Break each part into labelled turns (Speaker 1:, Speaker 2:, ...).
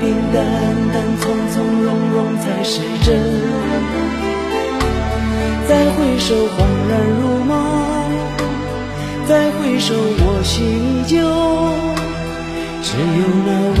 Speaker 1: 平淡淡、从从容容才是真。再回首，恍然如梦；再回首，我心依旧。只有那无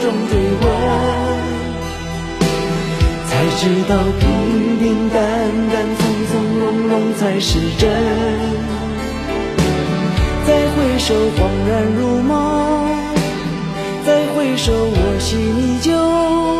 Speaker 1: 中追问，才知道平平淡淡、从从容容才是真。再回首，恍然如梦；再回首，我心依旧。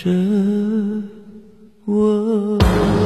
Speaker 1: 着我。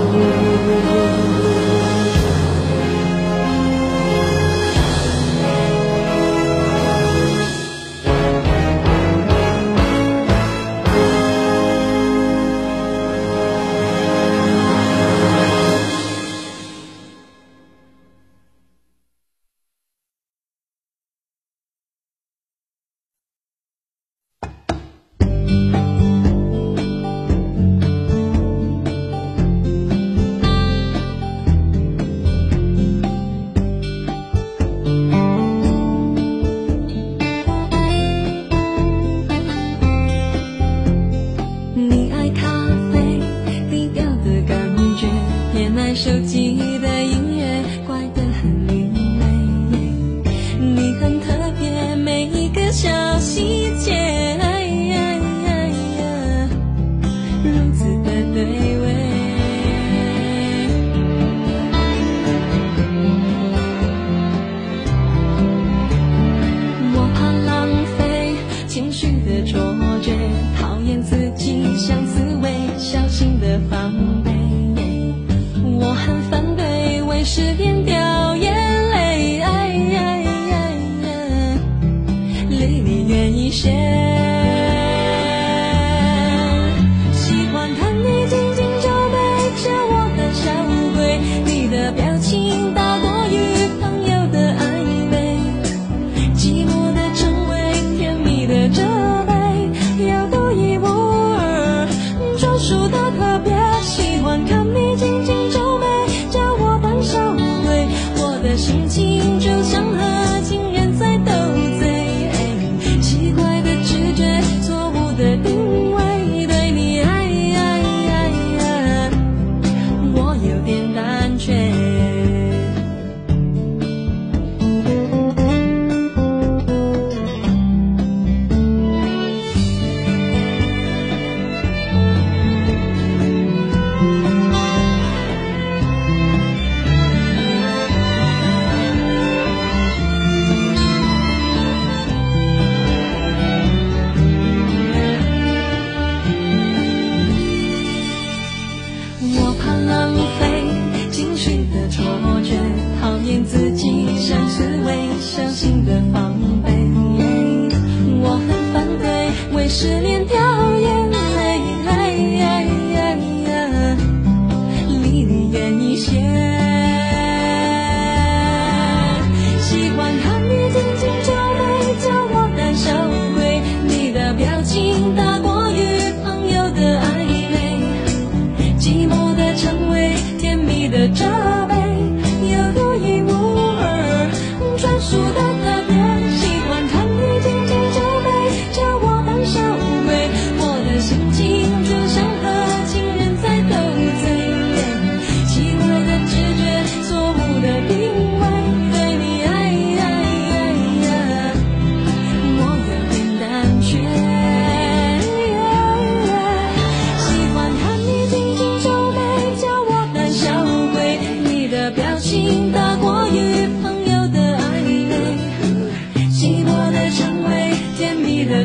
Speaker 2: 些。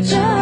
Speaker 2: 着。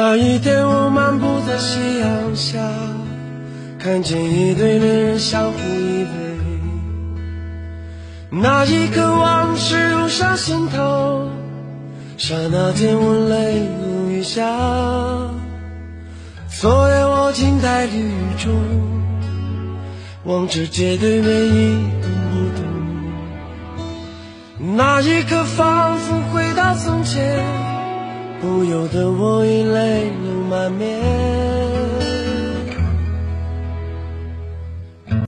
Speaker 3: 那一天，我漫步在夕阳下，看见一对恋人相互依偎。那一刻，往事涌上心头，刹那间我泪如雨下。昨夜我静在绿雨中，望着街对面一动一动。那一刻，仿佛回到从前。不由得我已泪流满面。